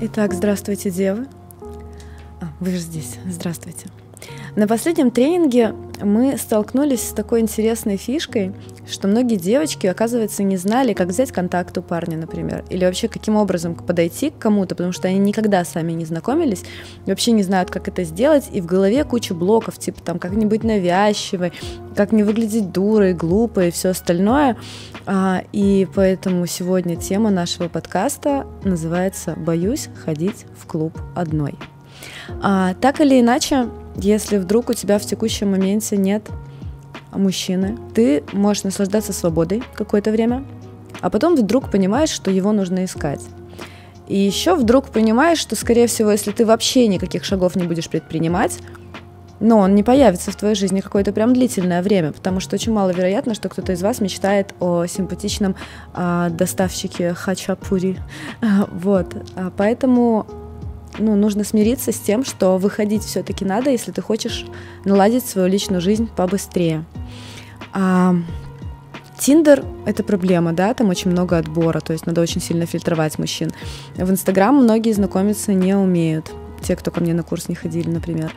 Итак, здравствуйте, девы. А, вы же здесь. Здравствуйте. На последнем тренинге мы столкнулись с такой интересной фишкой, что многие девочки, оказывается, не знали, как взять контакт у парня, например, или вообще каким образом подойти к кому-то, потому что они никогда сами не знакомились, вообще не знают, как это сделать, и в голове куча блоков, типа там как не быть навязчивой, как не выглядеть дурой, глупой и все остальное. А, и поэтому сегодня тема нашего подкаста называется «Боюсь ходить в клуб одной». А, так или иначе, если вдруг у тебя в текущем моменте нет мужчины, ты можешь наслаждаться свободой какое-то время, а потом вдруг понимаешь, что его нужно искать. И еще вдруг понимаешь, что, скорее всего, если ты вообще никаких шагов не будешь предпринимать, но он не появится в твоей жизни какое-то прям длительное время, потому что очень маловероятно, что кто-то из вас мечтает о симпатичном а, доставщике хачапури. Вот. А, поэтому ну, нужно смириться с тем, что выходить все-таки надо, если ты хочешь наладить свою личную жизнь побыстрее. А, Тиндер — это проблема, да, там очень много отбора, то есть надо очень сильно фильтровать мужчин. В Инстаграм многие знакомиться не умеют, те, кто ко мне на курс не ходили, например.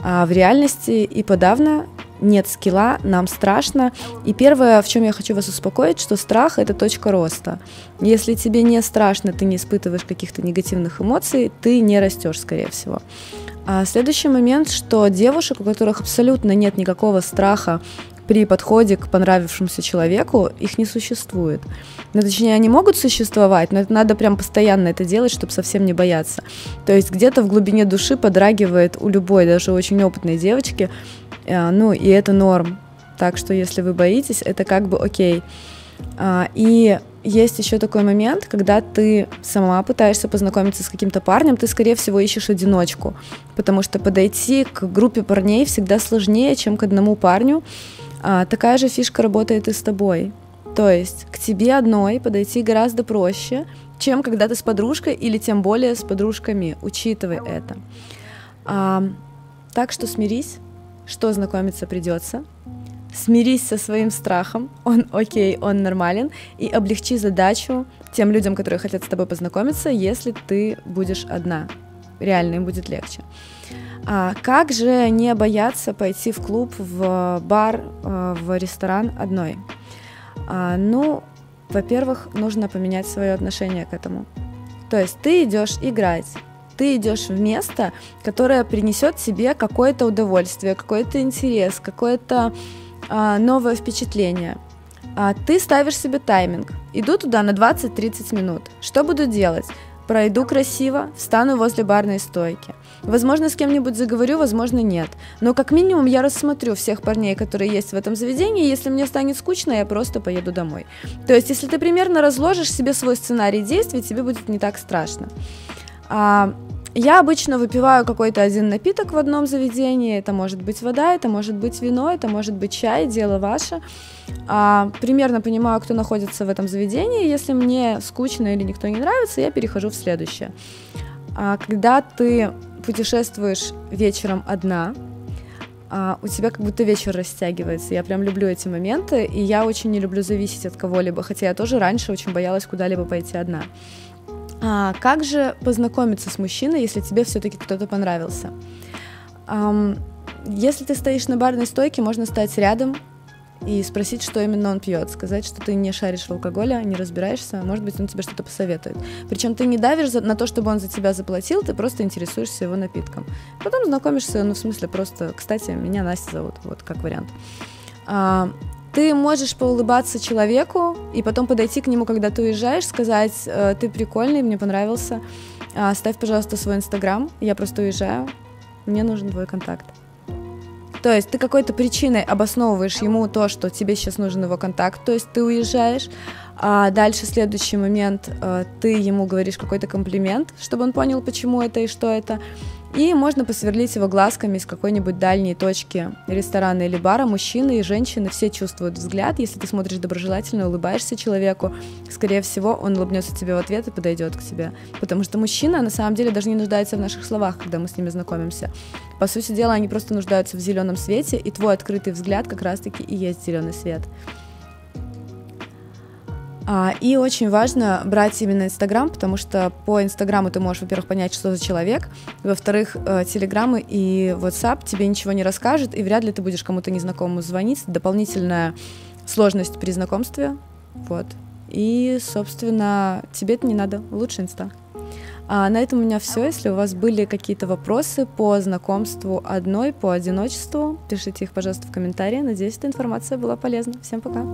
А в реальности и подавно нет скилла, нам страшно. И первое, в чем я хочу вас успокоить, что страх — это точка роста. Если тебе не страшно, ты не испытываешь каких-то негативных эмоций, ты не растешь, скорее всего. А следующий момент, что девушек, у которых абсолютно нет никакого страха при подходе к понравившемуся человеку, их не существует. Ну, точнее, они могут существовать, но это надо прям постоянно это делать, чтобы совсем не бояться. То есть где-то в глубине души подрагивает у любой, даже очень опытной девочки, э, ну, и это норм. Так что если вы боитесь, это как бы окей. А, и есть еще такой момент, когда ты сама пытаешься познакомиться с каким-то парнем, ты, скорее всего, ищешь одиночку, потому что подойти к группе парней всегда сложнее, чем к одному парню. А, такая же фишка работает и с тобой. То есть к тебе одной подойти гораздо проще, чем когда ты с подружкой или тем более с подружками. Учитывай это. А, так что смирись, что знакомиться придется. Смирись со своим страхом, он окей, он нормален, и облегчи задачу тем людям, которые хотят с тобой познакомиться, если ты будешь одна. Реально им будет легче. А как же не бояться пойти в клуб, в бар, э, в ресторан одной? А, ну, во-первых, нужно поменять свое отношение к этому. То есть ты идешь играть, ты идешь в место, которое принесет тебе какое-то удовольствие, какой-то интерес, какое-то а, новое впечатление. А, ты ставишь себе тайминг. Иду туда на 20-30 минут. Что буду делать? Пройду красиво, встану возле барной стойки. Возможно, с кем-нибудь заговорю, возможно, нет. Но как минимум я рассмотрю всех парней, которые есть в этом заведении, если мне станет скучно, я просто поеду домой. То есть, если ты примерно разложишь себе свой сценарий действий, тебе будет не так страшно. А, я обычно выпиваю какой-то один напиток в одном заведении. Это может быть вода, это может быть вино, это может быть чай, дело ваше. А, примерно понимаю, кто находится в этом заведении. Если мне скучно или никто не нравится, я перехожу в следующее. А, когда ты путешествуешь вечером одна, а, у тебя как будто вечер растягивается. Я прям люблю эти моменты, и я очень не люблю зависеть от кого-либо, хотя я тоже раньше очень боялась куда-либо пойти одна. А, как же познакомиться с мужчиной, если тебе все-таки кто-то понравился? Um, если ты стоишь на барной стойке, можно стать рядом и спросить, что именно он пьет, сказать, что ты не шаришь в алкоголе, не разбираешься, может быть, он тебе что-то посоветует. Причем ты не давишь на то, чтобы он за тебя заплатил, ты просто интересуешься его напитком. Потом знакомишься, ну, в смысле, просто, кстати, меня Настя зовут, вот как вариант. А, ты можешь поулыбаться человеку и потом подойти к нему, когда ты уезжаешь, сказать, «Э, ты прикольный, мне понравился, оставь, пожалуйста, свой инстаграм, я просто уезжаю, мне нужен твой контакт. То есть ты какой-то причиной обосновываешь ему то, что тебе сейчас нужен его контакт, то есть ты уезжаешь, а дальше следующий момент э, ты ему говоришь какой-то комплимент, чтобы он понял, почему это и что это, и можно посверлить его глазками из какой-нибудь дальней точки ресторана или бара. Мужчины и женщины все чувствуют взгляд. Если ты смотришь доброжелательно, улыбаешься человеку, скорее всего, он улыбнется тебе в ответ и подойдет к тебе. Потому что мужчина на самом деле даже не нуждается в наших словах, когда мы с ними знакомимся. По сути дела, они просто нуждаются в зеленом свете, и твой открытый взгляд как раз-таки и есть зеленый свет. А, и очень важно брать именно Инстаграм, потому что по Инстаграму ты можешь, во-первых, понять, что за человек, во-вторых, э, Телеграмы и WhatsApp тебе ничего не расскажут, и вряд ли ты будешь кому-то незнакомому звонить. Дополнительная сложность при знакомстве. Вот. И, собственно, тебе это не надо. Лучше Инста. А на этом у меня все. Если у вас были какие-то вопросы по знакомству одной, по одиночеству, пишите их, пожалуйста, в комментарии. Надеюсь, эта информация была полезна. Всем пока.